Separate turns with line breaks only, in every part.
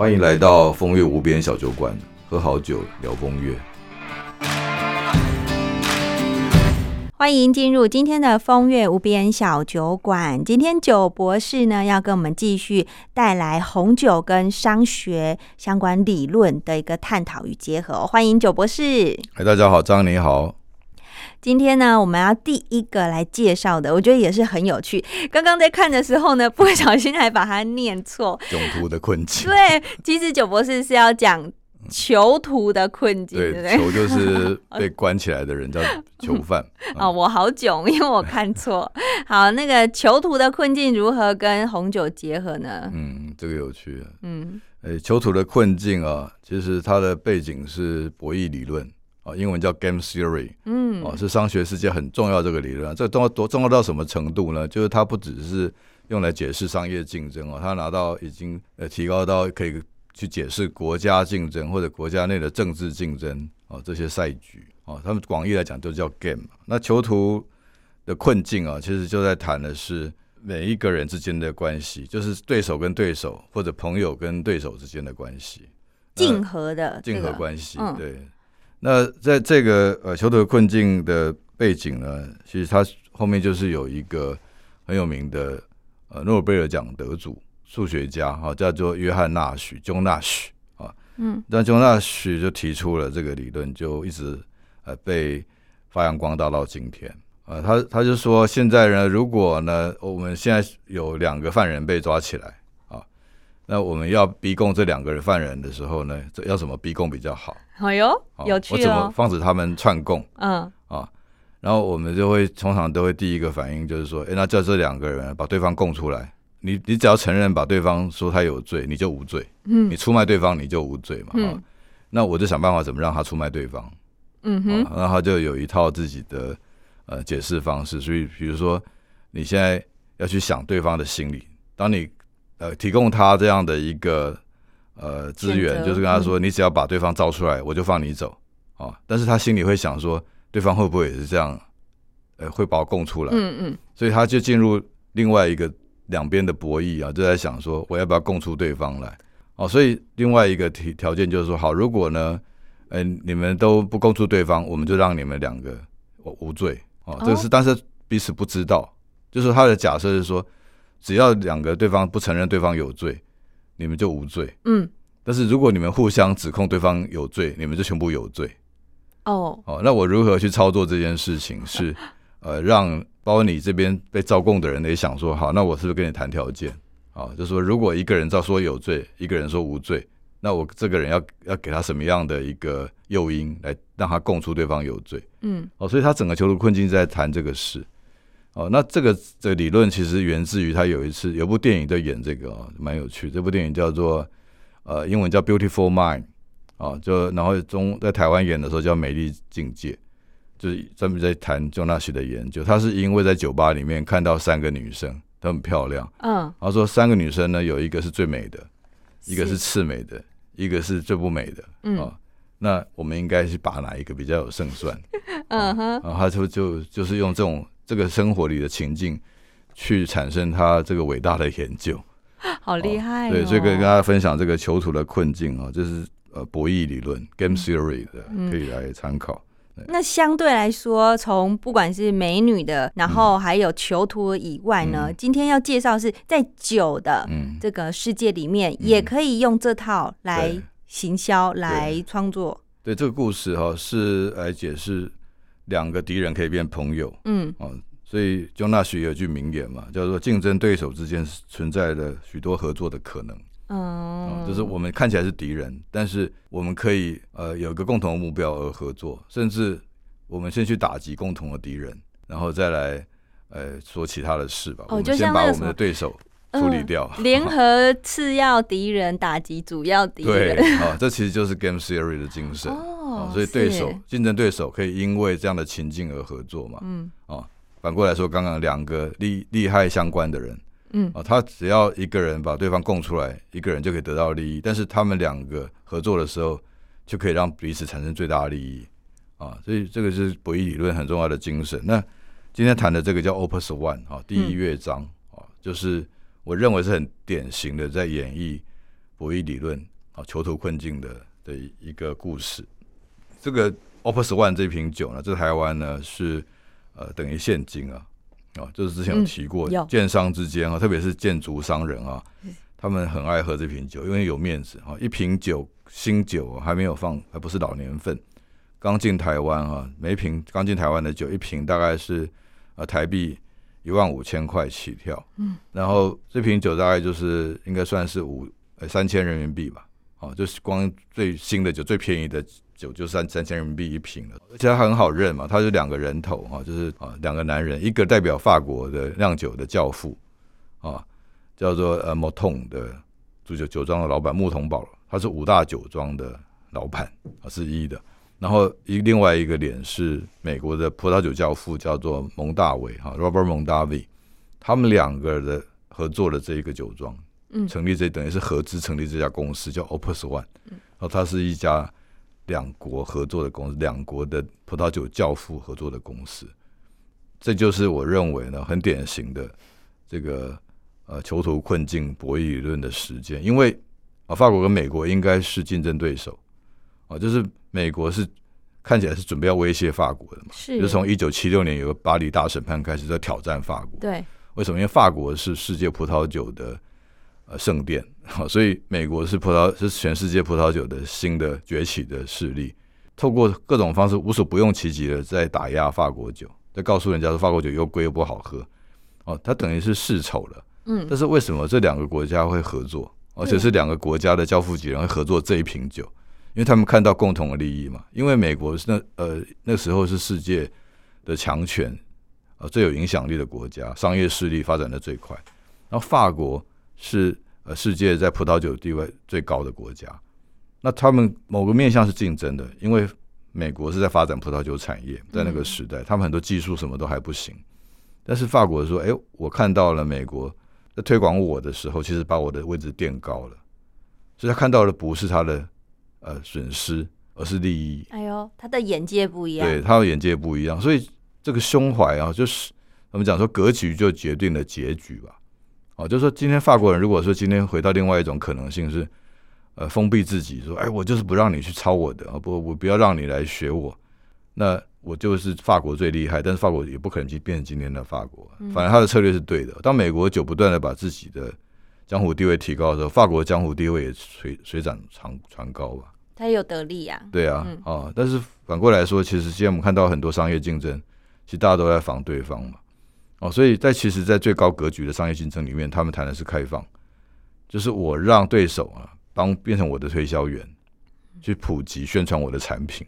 欢迎来到风月无边小酒馆，喝好酒聊风月。
欢迎进入今天的风月无边小酒馆。今天酒博士呢要跟我们继续带来红酒跟商学相关理论的一个探讨与结合。欢迎酒博士。
哎，大家好，张你好。
今天呢，我们要第一个来介绍的，我觉得也是很有趣。刚刚在看的时候呢，不小心还把它念错。
囧途的困境。
对，其实九博士是要讲囚徒的困境，对不对？
囚就是被关起来的人，叫囚犯。
哦，我好囧，因为我看错。好，那个囚徒的困境如何跟红酒结合呢？
嗯，这个有趣。嗯，哎，囚徒的困境啊，其实它的背景是博弈理论。啊，英文叫 Game Theory，嗯，哦，是商学世界很重要这个理论。这重要多重要到什么程度呢？就是它不只是用来解释商业竞争哦，它拿到已经呃提高到可以去解释国家竞争或者国家内的政治竞争哦这些赛局哦，他们广义来讲都叫 Game。那囚徒的困境啊，其实就在谈的是每一个人之间的关系，就是对手跟对手或者朋友跟对手之间的关系，
竞合的
竞合关系，对。那在这个呃囚徒困境的背景呢，其实它后面就是有一个很有名的呃诺贝尔奖得主数学家哈，叫做约翰纳许 （John Nash） 啊，嗯，那 John Nash 就提出了这个理论，就一直呃被发扬光大到今天啊。他他就说，现在呢，如果呢我们现在有两个犯人被抓起来啊，那我们要逼供这两个人犯人的时候呢，这要怎么逼供比较好？
哎呦，有趣
哦！我怎么防止他们串供？嗯啊，然后我们就会通常都会第一个反应就是说，哎，那叫这两个人把对方供出来。你你只要承认把对方说他有罪，你就无罪。嗯，你出卖对方你就无罪嘛。嗯，那我就想办法怎么让他出卖对方。嗯哼，然后他就有一套自己的呃解释方式。所以比如说，你现在要去想对方的心理，当你呃提供他这样的一个。呃，资源就是跟他说，你只要把对方招出来，我就放你走啊。但是他心里会想说，对方会不会也是这样？呃，会把我供出来？嗯嗯。所以他就进入另外一个两边的博弈啊，就在想说，我要不要供出对方来？哦，所以另外一个条条件就是说，好，如果呢，呃，你们都不供出对方，我们就让你们两个无罪哦。这是但是彼此不知道，就是他的假设是说，只要两个对方不承认对方有罪。你们就无罪，嗯，但是如果你们互相指控对方有罪，你们就全部有罪。哦，哦，那我如何去操作这件事情？是 呃，让包括你这边被招供的人也想说，好，那我是不是跟你谈条件？啊，就说如果一个人照说有罪，一个人说无罪，那我这个人要要给他什么样的一个诱因来让他供出对方有罪？嗯，哦，所以他整个囚徒困境在谈这个事。哦，那这个这个理论其实源自于他有一次有部电影在演这个，蛮有趣。这部电影叫做呃，英文叫《Beautiful Mind》啊，就然后中在台湾演的时候叫《美丽境界》，就是专门在谈 o n a 的研究。他是因为在酒吧里面看到三个女生都很漂亮，嗯，然后说三个女生呢，有一个是最美的，一个是次美的，一个是最不美的，嗯，那我们应该是把哪一个比较有胜算？嗯哼，然后他就就就是用这种。这个生活里的情境，去产生他这个伟大的研究，
好厉害！
对，所以可以跟大家分享这个囚徒的困境啊，这是呃博弈理论 （game theory） 的，可以来参考。
那相对来说，从不管是美女的，然后还有囚徒以外呢，今天要介绍是在酒的这个世界里面，也可以用这套来行销、来创作。
对这个故事哈，是来解释。两个敌人可以变朋友，嗯，哦，所以就那许有句名言嘛，叫做竞争对手之间存在着许多合作的可能，哦，就是我们看起来是敌人，但是我们可以呃有一个共同的目标而合作，甚至我们先去打击共同的敌人，然后再来呃说其他的事吧，我们先把我们的对手。处理掉，
联合次要敌人打击主要敌
人。对，啊，这其实就是 game theory 的精神。哦，所以对手、竞争对手可以因为这样的情境而合作嘛？嗯，哦，反过来说，刚刚两个利利害相关的人，嗯，哦，他只要一个人把对方供出来，一个人就可以得到利益。但是他们两个合作的时候，就可以让彼此产生最大的利益。啊，所以这个是博弈理论很重要的精神。那今天谈的这个叫 Opus One 啊，第一乐章啊，就是。我认为是很典型的在演绎博弈理论啊囚徒困境的的一个故事。这个 Opus One 这瓶酒呢，在台湾呢是呃等于现金啊啊，就是之前有提过，建商之间啊，特别是建筑商人啊，他们很爱喝这瓶酒，因为有面子啊。一瓶酒新酒还没有放，还不是老年份，刚进台湾啊，每瓶刚进台湾的酒，一瓶大概是呃台币一万五千块起跳，嗯，然后这瓶酒大概就是应该算是五呃三千人民币吧，哦，就是光最新的酒最便宜的。酒就三三千人民币一瓶了，而且它很好认嘛，它是两个人头啊，就是啊两个男人，一个代表法国的酿酒的教父啊，叫做呃莫通的主酒酒庄的老板木桶堡，他是五大酒庄的老板啊是一的，然后一另外一个脸是美国的葡萄酒教父，叫做蒙大维哈 Robert Mondavi，他们两个的合作的这一个酒庄，嗯，成立这等于是合资成立这家公司叫 Opus One，然后它是一家。两国合作的公司，两国的葡萄酒教父合作的公司，这就是我认为呢很典型的这个呃囚徒困境博弈理论的实践。因为啊，法国跟美国应该是竞争对手啊，就是美国是看起来是准备要威胁法国的嘛，
是，
就从一九七六年有个巴黎大审判开始在挑战法国。
对，
为什么？因为法国是世界葡萄酒的。呃，圣殿，所以美国是葡萄是全世界葡萄酒的新的崛起的势力，透过各种方式无所不用其极的在打压法国酒，在告诉人家说法国酒又贵又不好喝，哦，它等于是世仇了。嗯，但是为什么这两个国家会合作，而且是两个国家的教父级人会合作这一瓶酒？因为他们看到共同的利益嘛。因为美国是那呃那时候是世界的强权，呃最有影响力的国家，商业势力发展的最快，然后法国。是呃，世界在葡萄酒地位最高的国家，那他们某个面向是竞争的，因为美国是在发展葡萄酒产业，在那个时代，他们很多技术什么都还不行。但是法国说：“哎，我看到了美国在推广我的时候，其实把我的位置垫高了，所以他看到的不是他的呃损失，而是利益。
哎呦，他的眼界不一样，
对，他的眼界不一样，所以这个胸怀啊，就是我们讲说格局就决定了结局吧。”哦，就是说，今天法国人如果说今天回到另外一种可能性是，呃，封闭自己，说，哎，我就是不让你去抄我的，啊，不，我不要让你来学我，那我就是法国最厉害，但是法国也不可能去变成今天的法国，反正他的策略是对的。当美国就不断的把自己的江湖地位提高的时候，法国江湖地位也水水涨船船高吧？
他有得利呀？
对啊，啊，但是反过来说，其实现在我们看到很多商业竞争，其实大家都在防对方嘛。哦，所以在其实，在最高格局的商业竞争里面，他们谈的是开放，就是我让对手啊，帮变成我的推销员，去普及宣传我的产品。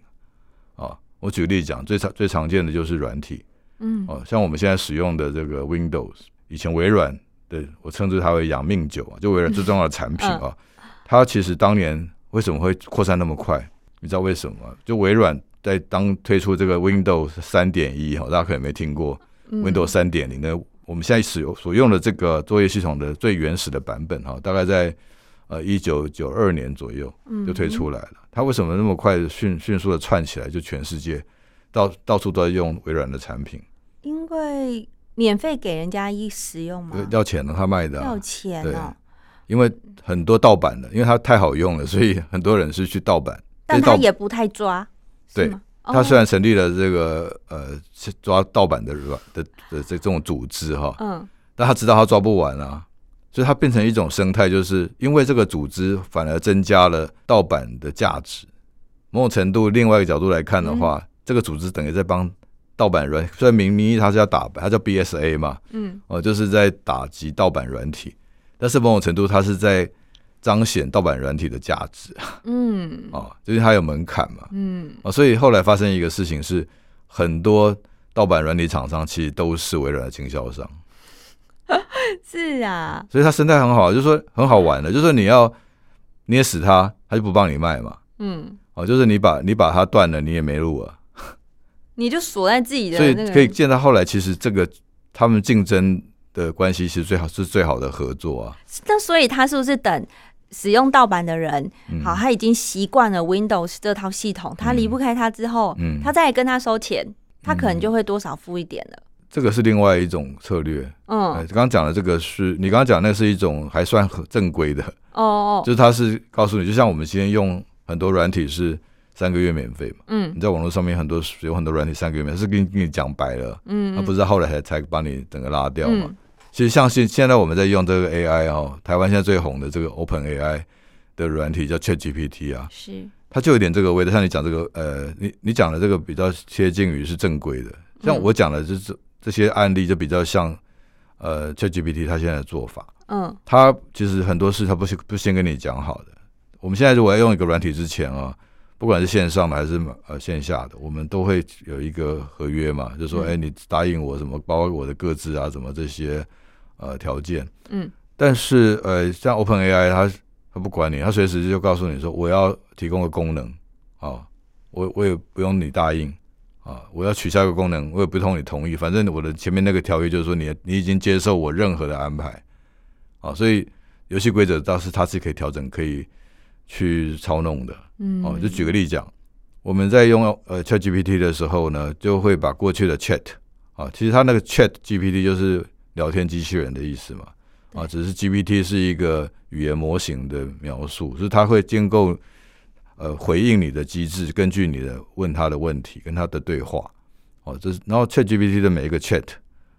啊，我举例讲，最常最常见的就是软体，嗯，哦，像我们现在使用的这个 Windows，以前微软的，我称之它为养命酒啊，就微软最重要的产品啊，它其实当年为什么会扩散那么快？你知道为什么吗？就微软在当推出这个 Windows 三点一哈，大家可能没听过。Windows 三点零的，我们现在使用所用的这个作业系统的最原始的版本哈，大概在呃一九九二年左右就推出来了。它为什么那么快迅迅速的串起来？就全世界到到处都在用微软的产品，
因为免费给人家一使用嘛，
要钱的，他卖的
要钱哦。
因为很多盗版的，因为它太好用了，所以很多人是去盗版，
但他也不太抓，
对。他虽然成立了这个呃抓盗版的软的的这种组织哈，嗯，但他知道他抓不完啊，所以他变成一种生态，就是因为这个组织反而增加了盗版的价值。某种程度，另外一个角度来看的话，这个组织等于在帮盗版软，虽然明名义它是要打，它叫 BSA 嘛，嗯，哦，就是在打击盗版软体，但是某种程度，它是在。彰显盗版软体的价值，嗯，哦，就是它有门槛嘛，嗯，啊，所以后来发生一个事情是，很多盗版软体厂商其实都是微软的经销商，
是啊，
所以它生态很好，就是说很好玩的，就是说你要捏死它，它就不帮你卖嘛，嗯，哦，就是你把你把它断了，你也没路啊，
你就锁在自己的，
所以可以见到后来其实这个他们竞争的关系是最好是最好的合作啊，
那所以他是不是等？使用盗版的人，好，他已经习惯了 Windows 这套系统，他离不开它之后，他再跟他收钱，他可能就会多少付一点了。
这个是另外一种策略。嗯，刚刚讲的这个是你刚刚讲那是一种还算很正规的。哦哦，就是他是告诉你，就像我们今天用很多软体是三个月免费嘛，嗯，你在网络上面很多有很多软体三个月免费，是跟跟你讲白了，嗯，那不是后来才才把你整个拉掉嘛。其实像现现在我们在用这个 AI 哦，台湾现在最红的这个 Open AI 的软体叫 Chat GPT 啊，是它就有点这个味道。像你讲这个呃，你你讲的这个比较接近于是正规的，像我讲的这这这些案例就比较像呃 Chat GPT 它现在的做法。嗯，它其实很多事它不是不先跟你讲好的。我们现在如果要用一个软体之前啊，不管是线上的还是呃线下的，我们都会有一个合约嘛，就说哎，你答应我什么，包括我的个资啊，什么这些。呃，条件，嗯，但是呃，像 Open AI，它它不管你，它随时就告诉你说，我要提供个功能，啊，我我也不用你答应，啊，我要取消一个功能，我也不用你同意，反正我的前面那个条约就是说，你你已经接受我任何的安排，啊，所以游戏规则倒是它是可以调整，可以去操弄的，嗯，哦，就举个例讲，我们在用呃 Chat GPT 的时候呢，就会把过去的 Chat，啊，其实它那个 Chat GPT 就是。聊天机器人的意思嘛？啊，只是 GPT 是一个语言模型的描述，就是它会建构呃回应你的机制，根据你的问他的问题跟他的对话，哦，这是然后 Chat GPT 的每一个 Chat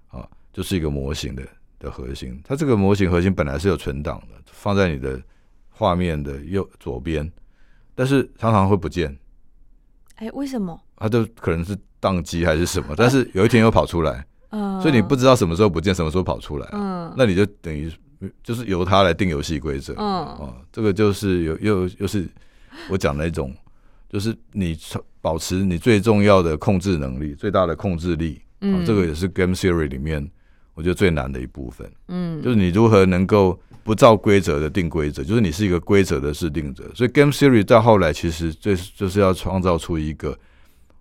啊，就是一个模型的的核心。它这个模型核心本来是有存档的，放在你的画面的右左边，但是常常会不见。
哎，为什么？
它就可能是宕机还是什么？但是有一天又跑出来。所以你不知道什么时候不见，什么时候跑出来，嗯，那你就等于就是由他来定游戏规则，嗯，哦，这个就是有又又是我讲的一种，就是你保持你最重要的控制能力，最大的控制力，嗯，这个也是 Game Theory 里面我觉得最难的一部分，嗯，就是你如何能够不照规则的定规则，就是你是一个规则的制定者，所以 Game Theory 到后来其实最就是要创造出一个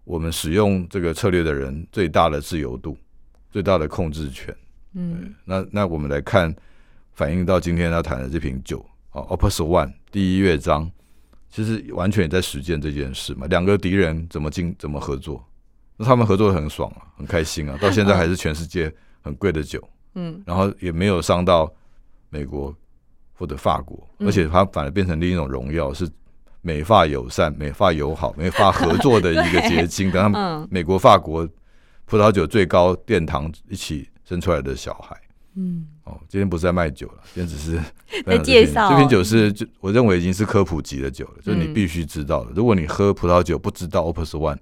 我们使用这个策略的人最大的自由度。最大的控制权，嗯，那那我们来看，反映到今天他谈的这瓶酒啊，Opus One 第一乐章，其实完全也在实践这件事嘛。两个敌人怎么进怎么合作，那他们合作的很爽啊，很开心啊，到现在还是全世界很贵的酒，嗯，然后也没有伤到美国或者法国，而且它反而变成另一种荣耀，是美法友善、美法友好、美法合作的一个结晶。等他们美国、法国。葡萄酒最高殿堂一起生出来的小孩，嗯，哦，今天不是在卖酒了，今天只是
在介绍
这瓶酒是，就我认为已经是科普级的酒了，就是你必须知道的。如果你喝葡萄酒不知道 Opus One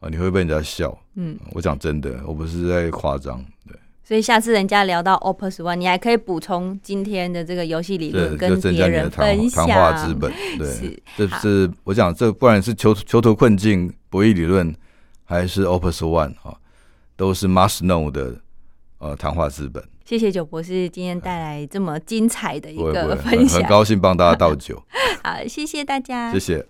啊，你会被人家笑。嗯，我讲真的，我不是在夸张。对，
所以下次人家聊到 Opus One，你还可以补充今天的这个游戏理论，跟别人分享。
谈话资本，对，这是我讲这，不管是囚囚徒困境博弈理论，还是 Opus One 啊。都是 must know 的呃谈话资本。
谢谢九博士今天带来这么精彩的一个分享，
很高兴帮大家倒酒。
好，谢谢大家，
谢谢。